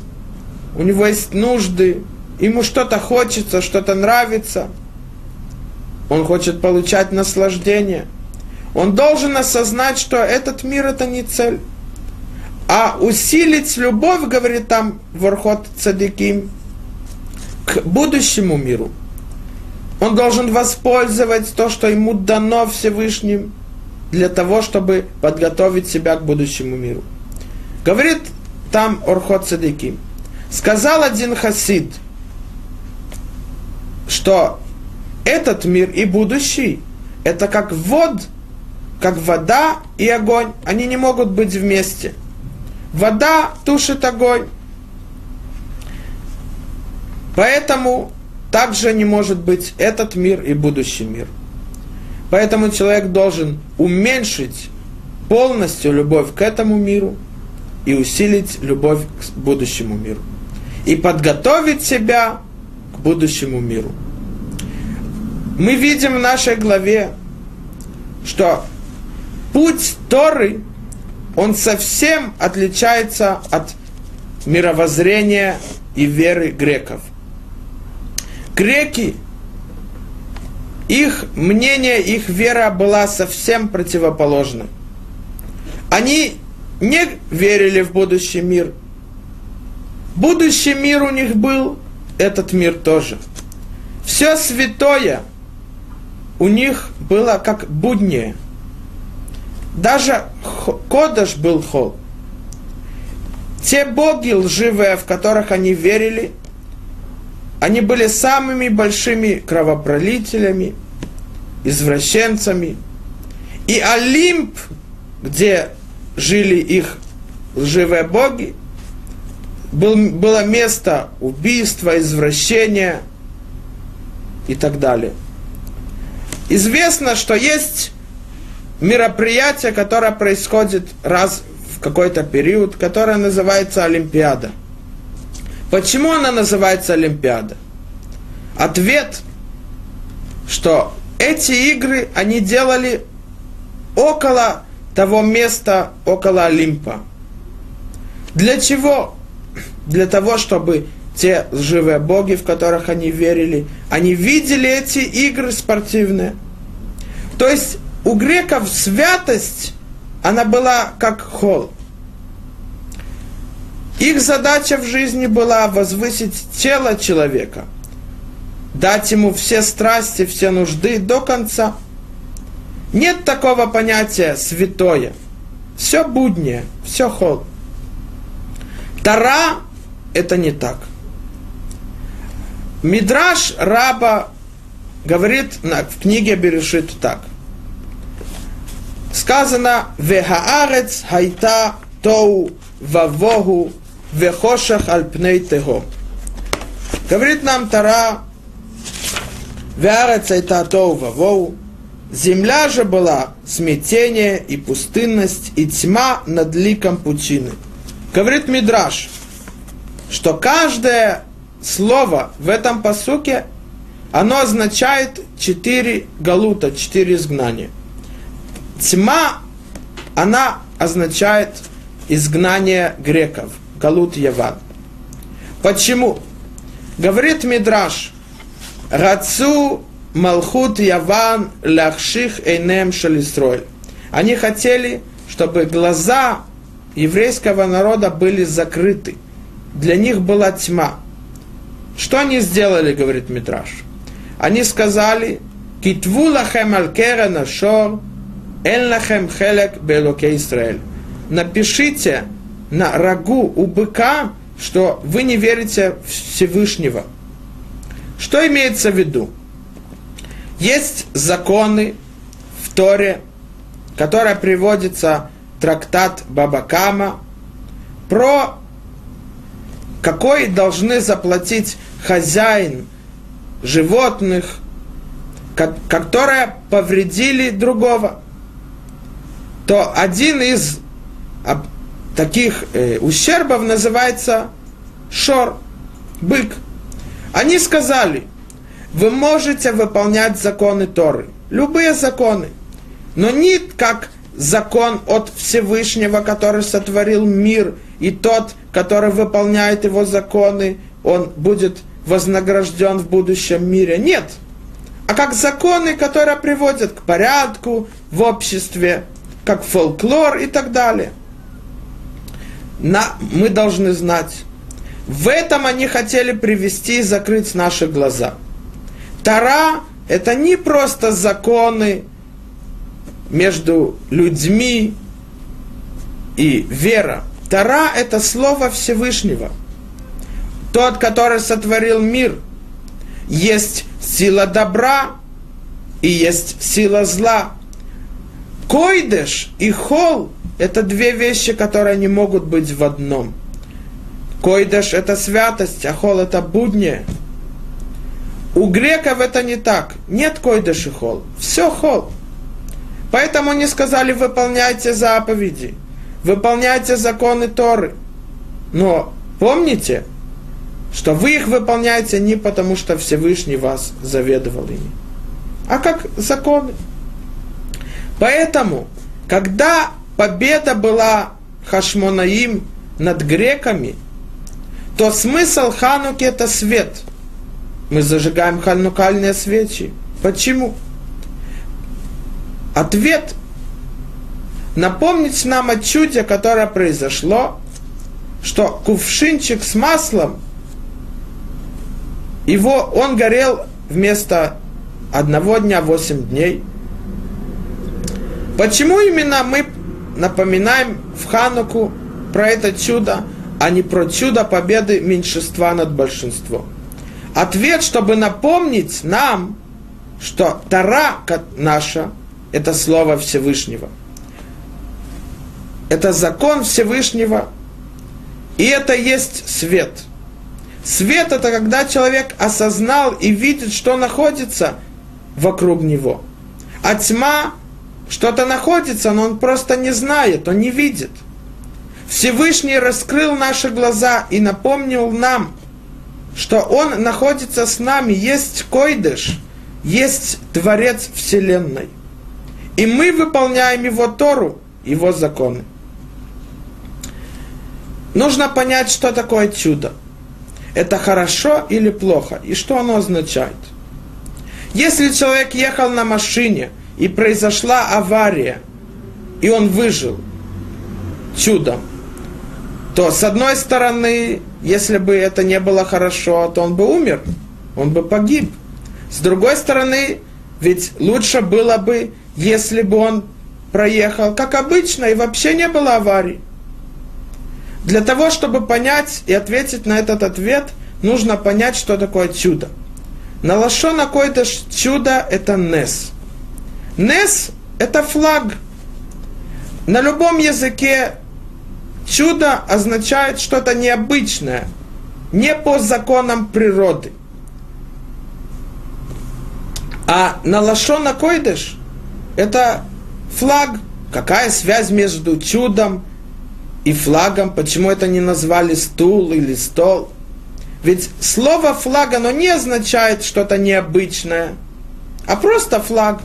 у него есть нужды, ему что-то хочется, что-то нравится. Он хочет получать наслаждение. Он должен осознать, что этот мир это не цель. А усилить любовь, говорит там Вархот Цадиким, к будущему миру. Он должен воспользовать то, что ему дано Всевышним, для того, чтобы подготовить себя к будущему миру. Говорит там Орхот Цадиким – Сказал один хасид, что этот мир и будущий это как вод, как вода и огонь. Они не могут быть вместе. Вода тушит огонь. Поэтому также не может быть этот мир и будущий мир. Поэтому человек должен уменьшить полностью любовь к этому миру и усилить любовь к будущему миру. И подготовить себя к будущему миру. Мы видим в нашей главе, что путь Торы, он совсем отличается от мировоззрения и веры греков. Греки, их мнение, их вера была совсем противоположна. Они не верили в будущий мир. Будущий мир у них был, этот мир тоже. Все святое у них было как буднее. Даже Кодаш был хол. Те боги лживые, в которых они верили, они были самыми большими кровопролителями, извращенцами. И Олимп, где жили их лживые боги, был, было место убийства, извращения и так далее. Известно, что есть мероприятие, которое происходит раз в какой-то период, которое называется Олимпиада. Почему она называется Олимпиада? Ответ, что эти игры они делали около того места, около Олимпа. Для чего? Для того, чтобы те лживые боги, в которых они верили, они видели эти игры спортивные. То есть у греков святость, она была как холл. Их задача в жизни была возвысить тело человека, дать ему все страсти, все нужды до конца. Нет такого понятия святое. Все буднее, все хол. Тара – это не так. Мидраш раба говорит в книге Берешит так. Сказано «Вехаарец хайта тоу вавогу вехошах альпней того». Говорит нам Тара «Веарец хайта тоу вавогу» Земля же была смятение и пустынность, и тьма над ликом пучины. Говорит Мидраш, что каждое слово в этом посуке, оно означает четыре галута, четыре изгнания. Тьма, она означает изгнание греков, галут Яван. Почему? Говорит Мидраш, Рацу Малхут Яван Лахших Эйнем Шалистройль. Они хотели, чтобы глаза еврейского народа были закрыты. Для них была тьма. Что они сделали, говорит Митраш? Они сказали, Китву лахем алькера нашор, эль лахем хелек белоке Израиль. Напишите на рагу у быка, что вы не верите в Всевышнего. Что имеется в виду? Есть законы в Торе, которые приводится трактат Бабакама про какой должны заплатить хозяин животных, которые повредили другого, то один из таких э, ущербов называется шор, бык. Они сказали, вы можете выполнять законы Торы, любые законы, но не как закон от Всевышнего, который сотворил мир, и тот, который выполняет его законы, он будет вознагражден в будущем мире. Нет. А как законы, которые приводят к порядку в обществе, как фольклор и так далее. На, мы должны знать. В этом они хотели привести и закрыть наши глаза. Тара – это не просто законы между людьми и вера. Тара – это слово Всевышнего. Тот, который сотворил мир, есть сила добра и есть сила зла. Койдеш и хол – это две вещи, которые не могут быть в одном. Койдеш – это святость, а хол – это будни. У греков это не так. Нет койдеш и хол. Все хол. Поэтому они сказали, выполняйте заповеди, выполняйте законы Торы. Но помните, что вы их выполняете не потому, что Всевышний вас заведовал ими, а как законы. Поэтому, когда победа была Хашмонаим над греками, то смысл Хануки это свет. Мы зажигаем ханукальные свечи. Почему? Ответ напомнить нам о чуде, которое произошло, что кувшинчик с маслом, его, он горел вместо одного дня восемь дней. Почему именно мы напоминаем в Хануку про это чудо, а не про чудо победы меньшинства над большинством? Ответ, чтобы напомнить нам, что Тара наша – это Слово Всевышнего. Это закон Всевышнего, и это есть свет. Свет – это когда человек осознал и видит, что находится вокруг него. А тьма что-то находится, но он просто не знает, он не видит. Всевышний раскрыл наши глаза и напомнил нам, что Он находится с нами, есть Койдыш, есть Творец Вселенной. И мы выполняем Его Тору, Его законы. Нужно понять, что такое чудо. Это хорошо или плохо, и что оно означает. Если человек ехал на машине, и произошла авария, и он выжил чудом, то с одной стороны, если бы это не было хорошо, то он бы умер, он бы погиб. С другой стороны, ведь лучше было бы, если бы он проехал, как обычно, и вообще не было аварии. Для того, чтобы понять и ответить на этот ответ, нужно понять, что такое чудо. На лашона какое-то чудо – это нес. Нес – это флаг. На любом языке чудо означает что-то необычное, не по законам природы. А на лашона койдыш – это флаг. Какая связь между чудом и флагом? Почему это не назвали стул или стол? Ведь слово флаг, оно не означает что-то необычное, а просто флаг.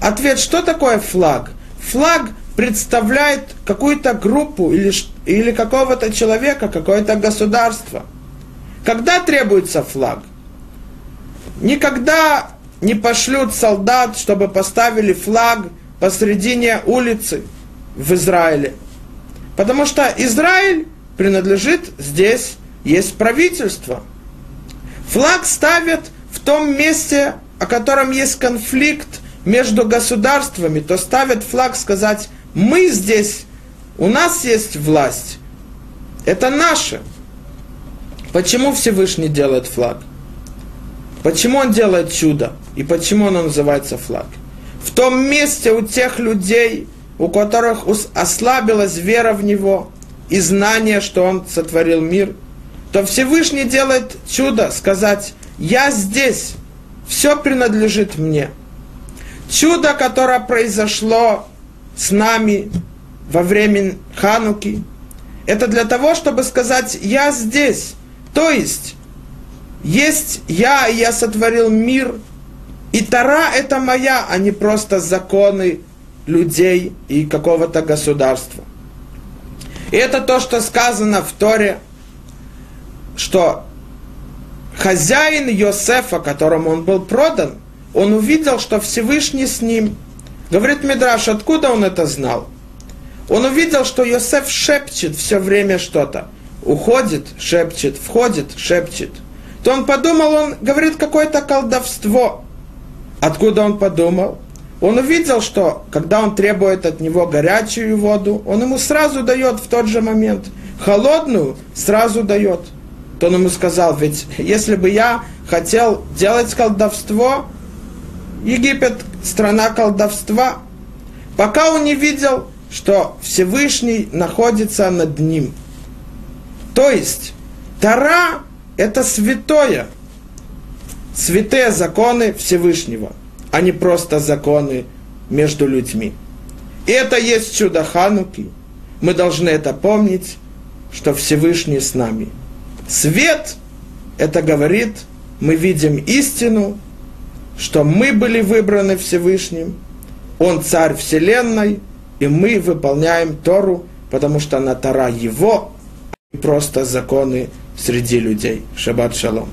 Ответ, что такое флаг? Флаг представляет какую-то группу или, или какого-то человека, какое-то государство. Когда требуется флаг? Никогда не пошлют солдат, чтобы поставили флаг посредине улицы в Израиле. Потому что Израиль принадлежит здесь есть правительство. Флаг ставят в том месте, о котором есть конфликт между государствами, то ставят флаг сказать, мы здесь, у нас есть власть, это наше. Почему Всевышний делает флаг? Почему он делает чудо? И почему он называется флаг? В том месте у тех людей, у которых ослабилась вера в него и знание, что он сотворил мир – то Всевышний делает чудо, сказать, я здесь, все принадлежит мне. Чудо, которое произошло с нами во время Хануки, это для того, чтобы сказать, я здесь. То есть, есть я, и я сотворил мир, и Тара это моя, а не просто законы людей и какого-то государства. И это то, что сказано в Торе – что хозяин Йосефа, которому он был продан, он увидел, что Всевышний с ним. Говорит Мидраш, откуда он это знал? Он увидел, что Йосеф шепчет все время что-то. Уходит, шепчет, входит, шепчет. То он подумал, он говорит какое-то колдовство. Откуда он подумал? Он увидел, что когда он требует от него горячую воду, он ему сразу дает в тот же момент. Холодную сразу дает то он ему сказал, ведь если бы я хотел делать колдовство, Египет – страна колдовства, пока он не видел, что Всевышний находится над ним. То есть, Тара – это святое, святые законы Всевышнего, а не просто законы между людьми. И это есть чудо Хануки. Мы должны это помнить, что Всевышний с нами. Свет – это говорит, мы видим истину, что мы были выбраны Всевышним, Он царь Вселенной, и мы выполняем Тору, потому что она Тора Его, и просто законы среди людей. Шаббат шалом.